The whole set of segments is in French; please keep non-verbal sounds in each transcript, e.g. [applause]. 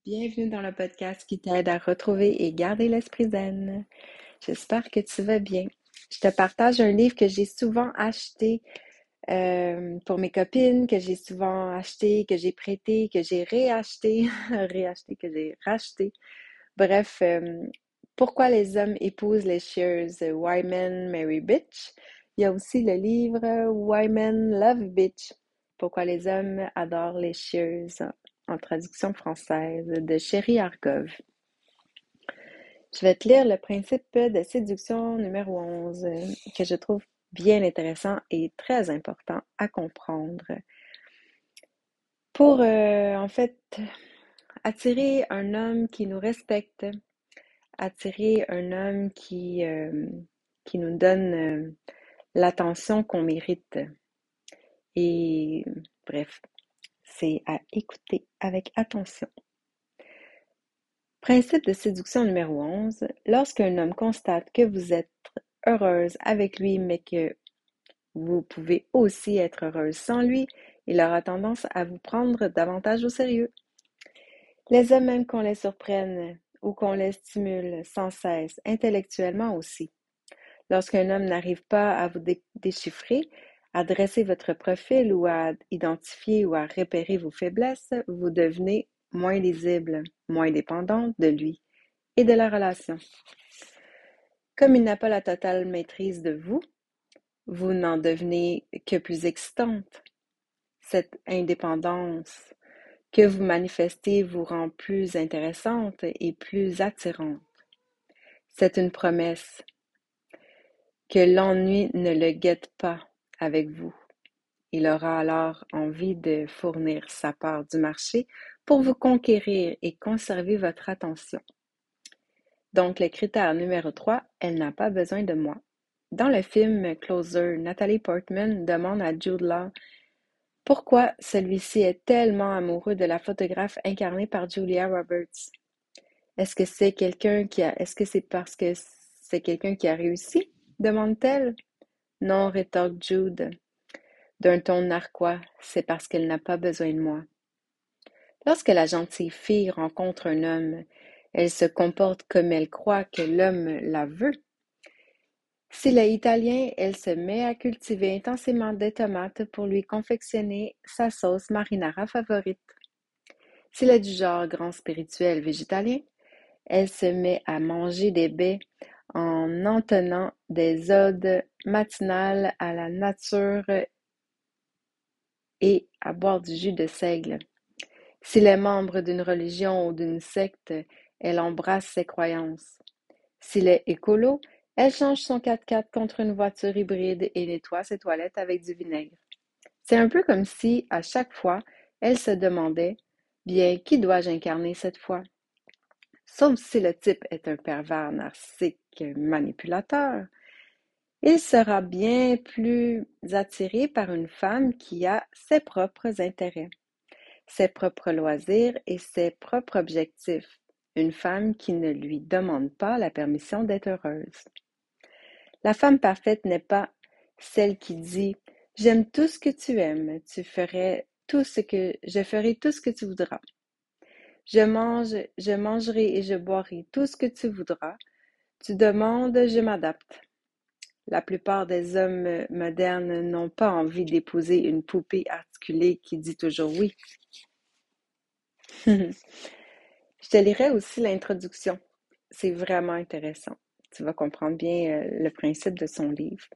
Bienvenue dans le podcast qui t'aide à retrouver et garder l'esprit zen. J'espère que tu vas bien. Je te partage un livre que j'ai souvent acheté euh, pour mes copines, que j'ai souvent acheté, que j'ai prêté, que j'ai réacheté, [laughs] réacheté, que j'ai racheté. Bref, euh, Pourquoi les hommes épousent les Shears, Why Men Marry Bitch? Il y a aussi le livre Why Men Love Bitch? Pourquoi les hommes adorent les Shears en traduction française de Chéri Argov. Je vais te lire le principe de séduction numéro 11 que je trouve bien intéressant et très important à comprendre. Pour euh, en fait attirer un homme qui nous respecte, attirer un homme qui, euh, qui nous donne euh, l'attention qu'on mérite. Et bref, c'est à écouter avec attention. Principe de séduction numéro 11. Lorsqu'un homme constate que vous êtes heureuse avec lui, mais que vous pouvez aussi être heureuse sans lui, il aura tendance à vous prendre davantage au sérieux. Les hommes aiment qu'on les surprenne ou qu'on les stimule sans cesse, intellectuellement aussi. Lorsqu'un homme n'arrive pas à vous déchiffrer, à dresser votre profil ou à identifier ou à repérer vos faiblesses, vous devenez moins lisible, moins dépendante de lui et de la relation. Comme il n'a pas la totale maîtrise de vous, vous n'en devenez que plus excitante. Cette indépendance que vous manifestez vous rend plus intéressante et plus attirante. C'est une promesse que l'ennui ne le guette pas avec vous. Il aura alors envie de fournir sa part du marché pour vous conquérir et conserver votre attention. Donc, le critère numéro 3, elle n'a pas besoin de moi. Dans le film Closer, Nathalie Portman demande à Jude Law pourquoi celui-ci est tellement amoureux de la photographe incarnée par Julia Roberts. Est-ce que c'est quelqu'un qui a, est-ce que c'est parce que c'est quelqu'un qui a réussi? demande-t-elle. Non, rétorque Jude, d'un ton narquois, c'est parce qu'elle n'a pas besoin de moi. Lorsque la gentille fille rencontre un homme, elle se comporte comme elle croit que l'homme la veut. S'il est italien, elle se met à cultiver intensément des tomates pour lui confectionner sa sauce marinara favorite. S'il est du genre grand spirituel végétalien, elle se met à manger des baies en entonnant des odes matinales à la nature et à boire du jus de seigle. S'il est membre d'une religion ou d'une secte, elle embrasse ses croyances. S'il est écolo, elle change son 4x4 contre une voiture hybride et nettoie ses toilettes avec du vinaigre. C'est un peu comme si, à chaque fois, elle se demandait Bien, qui dois-je incarner cette fois Sauf si le type est un pervers narcissique manipulateur, il sera bien plus attiré par une femme qui a ses propres intérêts, ses propres loisirs et ses propres objectifs, une femme qui ne lui demande pas la permission d'être heureuse. La femme parfaite n'est pas celle qui dit J'aime tout ce que tu aimes, tu ferais tout ce que je ferai tout ce que tu voudras. Je mange, je mangerai et je boirai tout ce que tu voudras. Tu demandes, je m'adapte. La plupart des hommes modernes n'ont pas envie d'épouser une poupée articulée qui dit toujours oui. [laughs] je te lirai aussi l'introduction. C'est vraiment intéressant. Tu vas comprendre bien euh, le principe de son livre.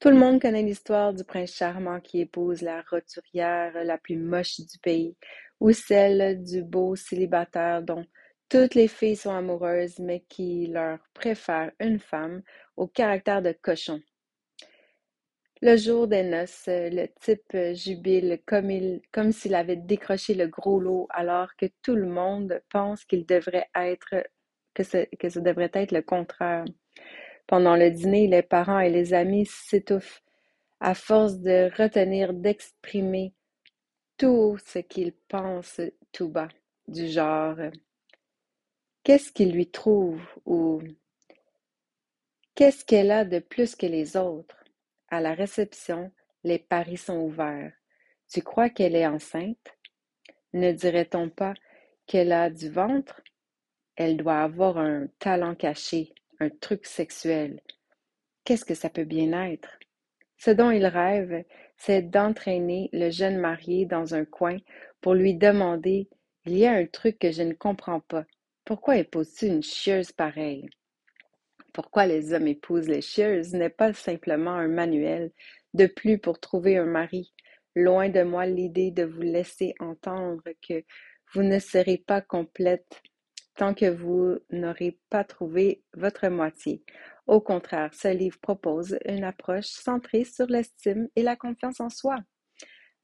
Tout le monde connaît l'histoire du prince charmant qui épouse la roturière la plus moche du pays, ou celle du beau célibataire dont toutes les filles sont amoureuses, mais qui leur préfèrent une femme au caractère de cochon. Le jour des noces, le type jubile comme, il, comme s'il avait décroché le gros lot, alors que tout le monde pense qu'il devrait être, que ce, devrait être le contraire. Pendant le dîner, les parents et les amis s'étouffent à force de retenir d'exprimer tout ce qu'il pense tout bas, du genre qu'est-ce qu'il lui trouve ou qu'est-ce qu'elle a de plus que les autres? À la réception, les paris sont ouverts. Tu crois qu'elle est enceinte? Ne dirait-on pas qu'elle a du ventre, elle doit avoir un talent caché, un truc sexuel. Qu'est-ce que ça peut bien être? Ce dont il rêve, c'est d'entraîner le jeune marié dans un coin pour lui demander Il y a un truc que je ne comprends pas. Pourquoi épouses-tu une chieuse pareille? Pourquoi les hommes épousent les chieuses n'est pas simplement un manuel de plus pour trouver un mari? Loin de moi l'idée de vous laisser entendre que vous ne serez pas complète tant que vous n'aurez pas trouvé votre moitié. Au contraire, ce livre propose une approche centrée sur l'estime et la confiance en soi,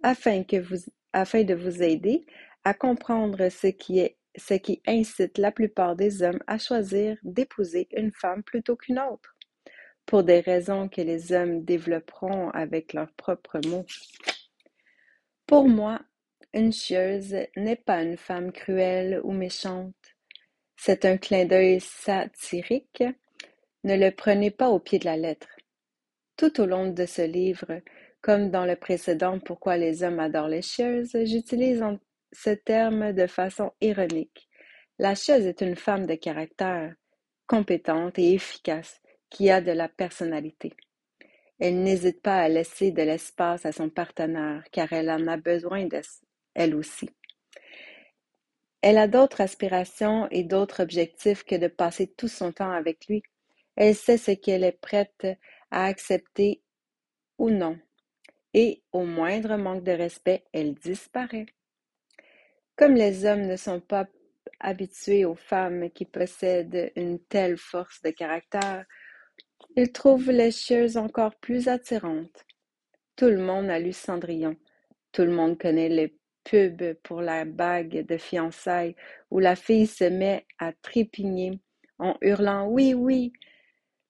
afin, que vous, afin de vous aider à comprendre ce qui est ce qui incite la plupart des hommes à choisir d'épouser une femme plutôt qu'une autre, pour des raisons que les hommes développeront avec leurs propres mots. Pour moi, une chieuse n'est pas une femme cruelle ou méchante. C'est un clin d'œil satirique. Ne le prenez pas au pied de la lettre. Tout au long de ce livre, comme dans le précédent Pourquoi les hommes adorent les chieuses, j'utilise ce terme de façon ironique. La chaise est une femme de caractère, compétente et efficace, qui a de la personnalité. Elle n'hésite pas à laisser de l'espace à son partenaire, car elle en a besoin elle aussi. Elle a d'autres aspirations et d'autres objectifs que de passer tout son temps avec lui. Elle sait ce qu'elle est prête à accepter ou non. Et au moindre manque de respect, elle disparaît. Comme les hommes ne sont pas habitués aux femmes qui possèdent une telle force de caractère, ils trouvent les chieuses encore plus attirantes. Tout le monde a lu Cendrillon. Tout le monde connaît les pubs pour la bague de fiançailles où la fille se met à trépigner en hurlant Oui, oui,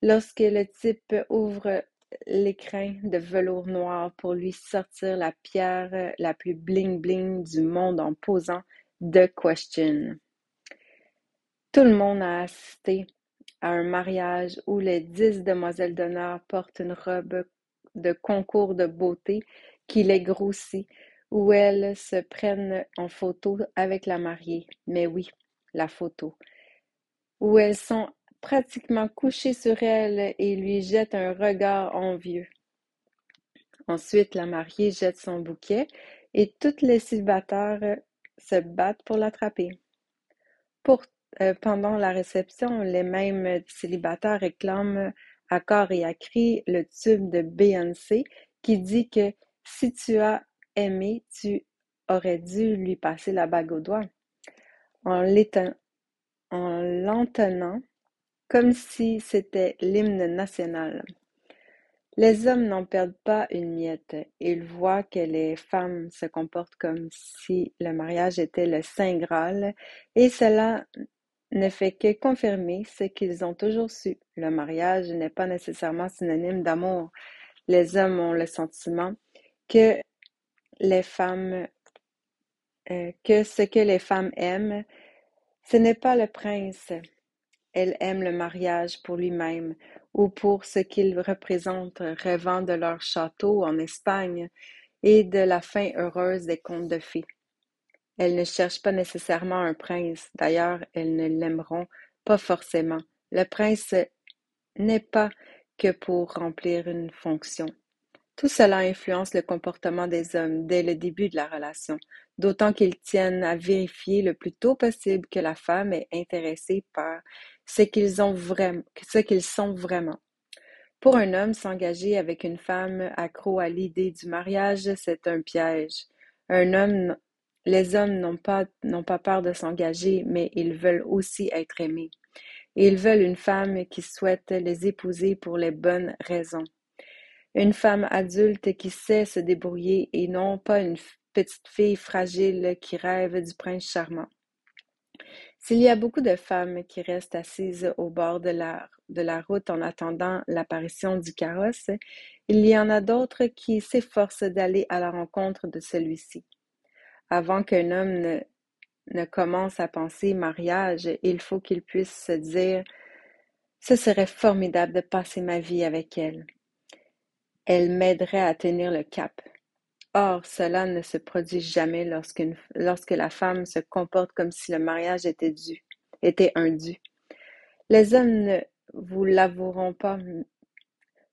lorsque le type ouvre l'écrin de velours noir pour lui sortir la pierre la plus bling-bling du monde en posant The Question. Tout le monde a assisté à un mariage où les dix demoiselles d'honneur portent une robe de concours de beauté qui les grossit, où elles se prennent en photo avec la mariée. Mais oui, la photo. Où elles sont pratiquement couché sur elle et lui jette un regard envieux. Ensuite, la mariée jette son bouquet et toutes les célibataires se battent pour l'attraper. Euh, pendant la réception, les mêmes célibataires réclament à corps et à cri le tube de Beyoncé qui dit que si tu as aimé, tu aurais dû lui passer la bague au doigt. En l'entendant, comme si c'était l'hymne national. Les hommes n'en perdent pas une miette. Ils voient que les femmes se comportent comme si le mariage était le Saint Graal, et cela ne fait que confirmer ce qu'ils ont toujours su. Le mariage n'est pas nécessairement synonyme d'amour. Les hommes ont le sentiment que les femmes, euh, que ce que les femmes aiment, ce n'est pas le prince, elles aiment le mariage pour lui-même ou pour ce qu'il représente, rêvant de leur château en Espagne et de la fin heureuse des contes de fées. Elles ne cherchent pas nécessairement un prince, d'ailleurs elles ne l'aimeront pas forcément. Le prince n'est pas que pour remplir une fonction. Tout cela influence le comportement des hommes dès le début de la relation, d'autant qu'ils tiennent à vérifier le plus tôt possible que la femme est intéressée par ce qu'ils sont vraiment. Pour un homme, s'engager avec une femme accro à l'idée du mariage, c'est un piège. Un homme, les hommes n'ont pas peur de s'engager, mais ils veulent aussi être aimés. ils veulent une femme qui souhaite les épouser pour les bonnes raisons. Une femme adulte qui sait se débrouiller et non pas une petite fille fragile qui rêve du prince charmant. S'il y a beaucoup de femmes qui restent assises au bord de la, route en attendant l'apparition du carrosse, il y en a d'autres qui s'efforcent d'aller à la rencontre de celui-ci. Avant qu'un homme ne commence à penser mariage, il faut qu'il puisse se dire Ce serait formidable de passer ma vie avec elle. Elle m'aiderait à tenir le cap. Or, cela ne se produit jamais lorsque la femme se comporte comme si le mariage était dû, était un. Les hommes ne vous l'avoueront pas,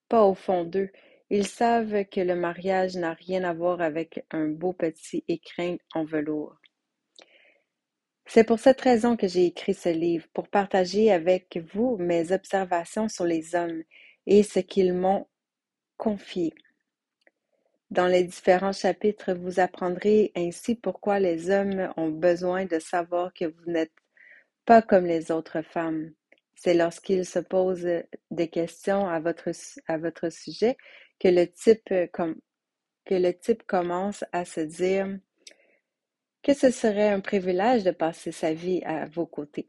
pas au fond d'eux. Ils savent que le mariage n'a rien à voir avec un beau petit écrin en velours. C'est pour cette raison que j'ai écrit ce livre, pour partager avec vous mes observations sur les hommes et ce qu'ils m'ont confié. Dans les différents chapitres, vous apprendrez ainsi pourquoi les hommes ont besoin de savoir que vous n'êtes pas comme les autres femmes. C'est lorsqu'ils se posent des questions à votre, sujet que le type commence à se dire que ce serait un privilège de passer sa vie à vos côtés.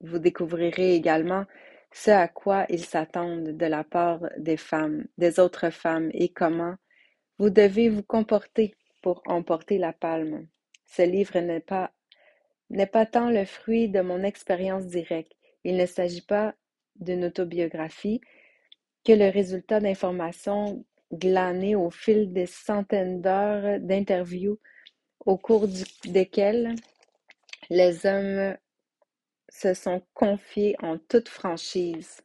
Vous découvrirez également ce à quoi ils s'attendent de la part des femmes, des autres femmes et comment vous devez vous comporter pour emporter la palme. Ce livre n'est pas n'est pas tant le fruit de mon expérience directe. Il ne s'agit pas d'une autobiographie que le résultat d'informations glanées au fil des centaines d'heures d'interviews au cours desquels les hommes se sont confiés en toute franchise.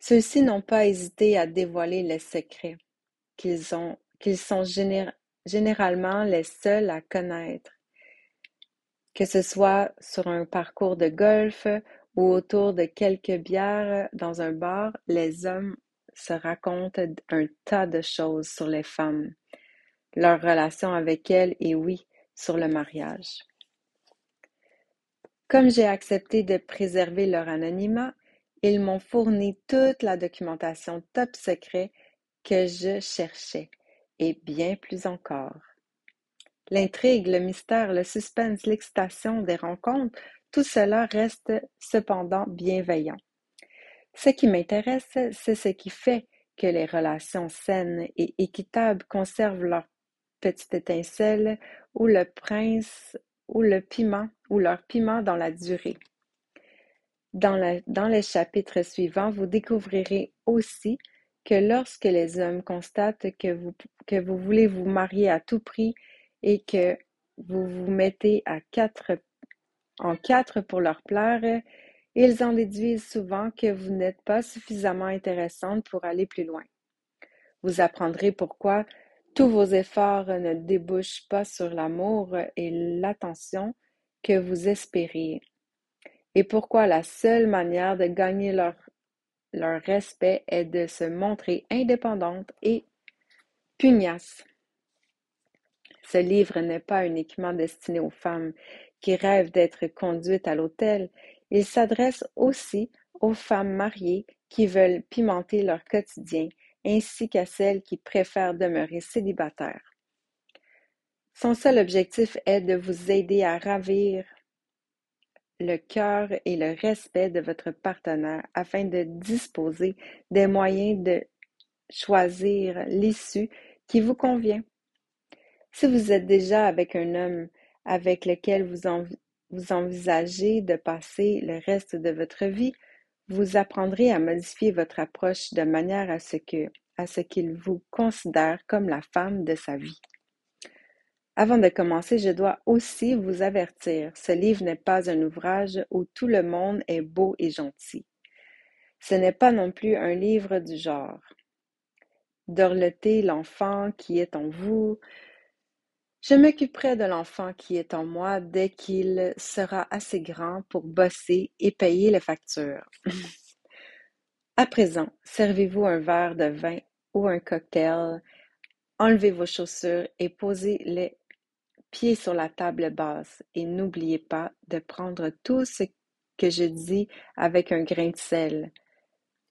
Ceux-ci n'ont pas hésité à dévoiler les secrets qu'ils sont généralement les seuls à connaître, que ce soit sur un parcours de golf ou autour de quelques bières dans un bar, les hommes se racontent un tas de choses sur les femmes leur relation avec elle et oui, sur le mariage. Comme j'ai accepté de préserver leur anonymat, ils m'ont fourni toute la documentation top secret que je cherchais, et bien plus encore. L'intrigue, le mystère, le suspense, l'excitation des rencontres, tout cela reste cependant bienveillant. Ce qui m'intéresse, c'est ce qui fait que les relations saines et équitables conservent leur petite étincelle ou le prince ou le piment ou leur piment dans la durée. Dans, les chapitres suivants, vous découvrirez aussi que lorsque les hommes constatent que vous, voulez vous marier à tout prix et que vous vous mettez à en quatre pour leur plaire, ils en déduisent souvent que vous n'êtes pas suffisamment intéressante pour aller plus loin. Vous apprendrez pourquoi tous vos efforts ne débouchent pas sur l'amour et l'attention que vous espériez, et pourquoi la seule manière de gagner leur, respect est de se montrer indépendante et pugnace. Ce livre n'est pas uniquement destiné aux femmes qui rêvent d'être conduites à l'autel, il s'adresse aussi aux femmes mariées qui veulent pimenter leur quotidien ainsi qu'à celles qui préfèrent demeurer célibataires. Son seul objectif est de vous aider à ravir le cœur et le respect de votre partenaire afin de disposer des moyens de choisir l'issue qui vous convient. Si vous êtes déjà avec un homme avec lequel vous, envisagez de passer le reste de votre vie, vous apprendrez à modifier votre approche de manière à ce qu'il vous considère comme la femme de sa vie. Avant de commencer, je dois aussi vous avertir, ce livre n'est pas un ouvrage où tout le monde est beau et gentil. Ce n'est pas non plus un livre du genre. Dorloter l'enfant qui est en vous. Je m'occuperai de l'enfant qui est en moi dès qu'il sera assez grand pour bosser et payer les factures. [laughs] À présent, servez-vous un verre de vin ou un cocktail, enlevez vos chaussures et posez les pieds sur la table basse et n'oubliez pas de prendre tout ce que je dis avec un grain de sel,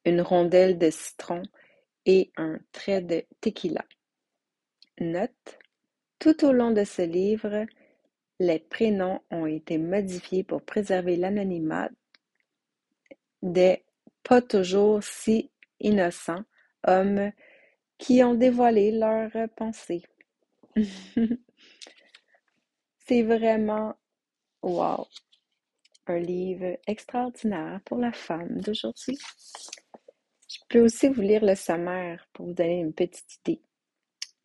une rondelle de citron et un trait de tequila. Note, tout au long de ce livre, les prénoms ont été modifiés pour préserver l'anonymat des pas toujours si innocents hommes qui ont dévoilé leurs pensées. [laughs] C'est vraiment, wow, un livre extraordinaire pour la femme d'aujourd'hui. Je peux aussi vous lire le sommaire pour vous donner une petite idée.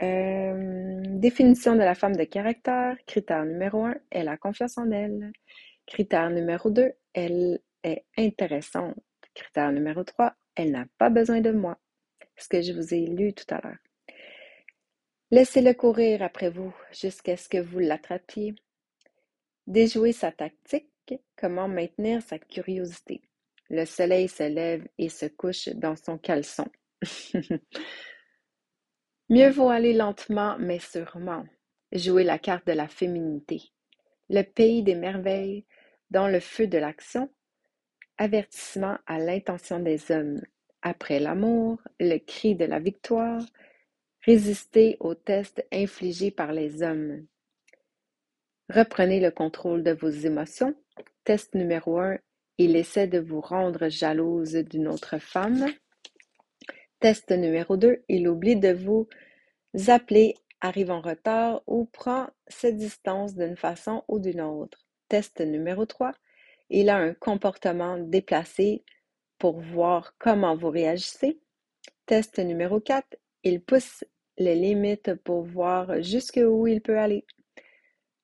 Euh, définition de la femme de caractère. Critère numéro un, elle a confiance en elle. Critère numéro deux, elle est intéressante. Critère numéro trois, elle n'a pas besoin de moi. Ce que je vous ai lu tout à l'heure. Laissez-le courir après vous jusqu'à ce que vous l'attrapiez. Déjouer sa tactique, comment maintenir sa curiosité. Le soleil se lève et se couche dans son caleçon. [laughs] Mieux vaut aller lentement mais sûrement. Jouer la carte de la féminité. Le pays des merveilles, dans le feu de l'action. Avertissement à l'intention des hommes. Après l'amour, le cri de la victoire. Résister aux tests infligés par les hommes. Reprenez le contrôle de vos émotions. Test numéro un, il essaie de vous rendre jalouse d'une autre femme. Test numéro deux, il oublie de vous appeler, arrive en retard ou prend ses distances d'une façon ou d'une autre. Test numéro trois, il a un comportement déplacé pour voir comment vous réagissez. Test numéro 4, il pousse les limites pour voir jusqu'où il peut aller.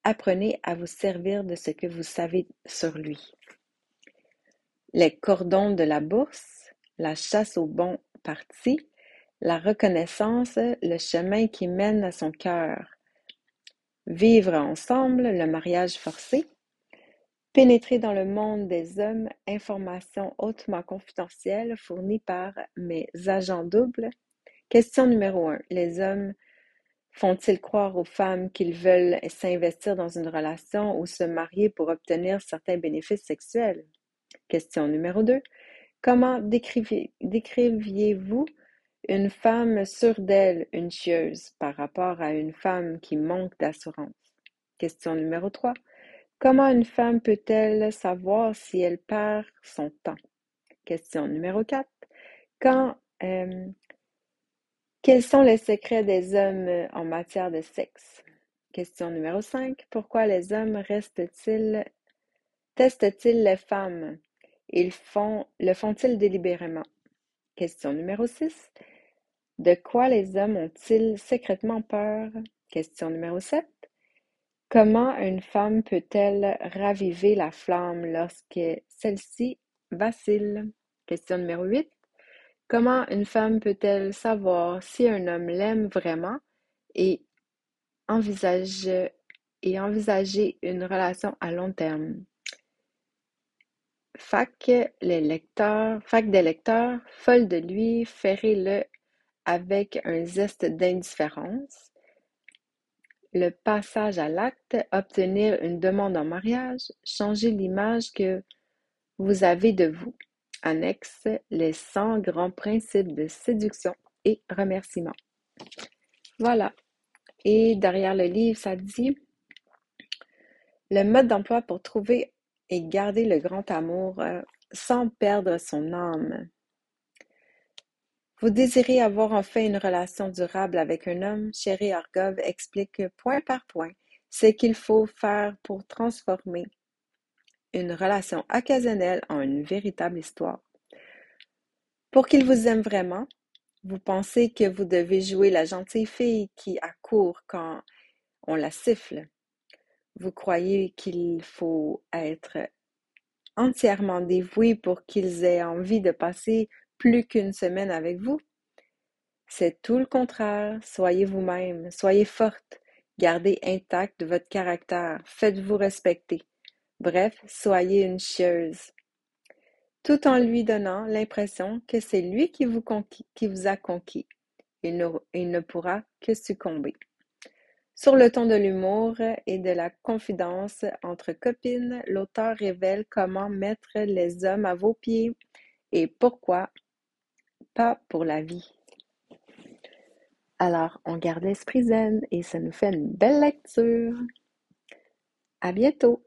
Apprenez à vous servir de ce que vous savez sur lui. Les cordons de la bourse, la chasse au bon parti, la reconnaissance, le chemin qui mène à son cœur. Vivre ensemble, le mariage forcé. Pénétrer dans le monde des hommes, informations hautement confidentielles fournies par mes agents doubles. Question numéro un. Les hommes Font-ils croire aux femmes qu'ils veulent s'investir dans une relation ou se marier pour obtenir certains bénéfices sexuels? Question numéro 2. Comment décriviez-vous une femme sûre d'elle, une chieuse, par rapport à une femme qui manque d'assurance? Question numéro 3. Comment une femme peut-elle savoir si elle perd son temps? Question numéro 4. Quand euh, quels sont les secrets des hommes euh, en matière de sexe? Question numéro 5. Pourquoi les hommes restent-ils, testent-ils les femmes? Le font-ils délibérément? Question numéro 6. De quoi les hommes ont-ils secrètement peur? Question numéro 7. Comment une femme peut-elle raviver la flamme lorsque celle-ci vacille? Question numéro 8. Comment une femme peut-elle savoir si un homme l'aime vraiment et envisager une relation à long terme? Fac, les lecteurs, fac des lecteurs, folle de lui, ferrez-le avec un zeste d'indifférence. Le passage à l'acte, obtenir une demande en mariage, changer l'image que vous avez de vous. Annexe les cent grands principes de séduction et remerciement. Voilà. Et derrière le livre, ça dit le mode d'emploi pour trouver et garder le grand amour euh, sans perdre son âme. Vous désirez avoir enfin une relation durable avec un homme, Chéri Argov explique point par point ce qu'il faut faire pour transformer une relation occasionnelle en une véritable histoire. Pour qu'il vous aime vraiment, vous pensez que vous devez jouer la gentille fille qui accourt quand on la siffle. Vous croyez qu'il faut être entièrement dévoué pour qu'ils aient envie de passer plus qu'une semaine avec vous? C'est tout le contraire. Soyez vous-même, soyez forte, gardez intact votre caractère, faites-vous respecter. Bref, soyez une chieuse, tout en lui donnant l'impression que c'est lui qui vous, a conquis. Il ne, il ne pourra que succomber. Sur le ton de l'humour et de la confidence entre copines, l'auteur révèle comment mettre les hommes à vos pieds et pourquoi pas pour la vie. Alors, on garde l'esprit zen et ça nous fait une belle lecture. À bientôt!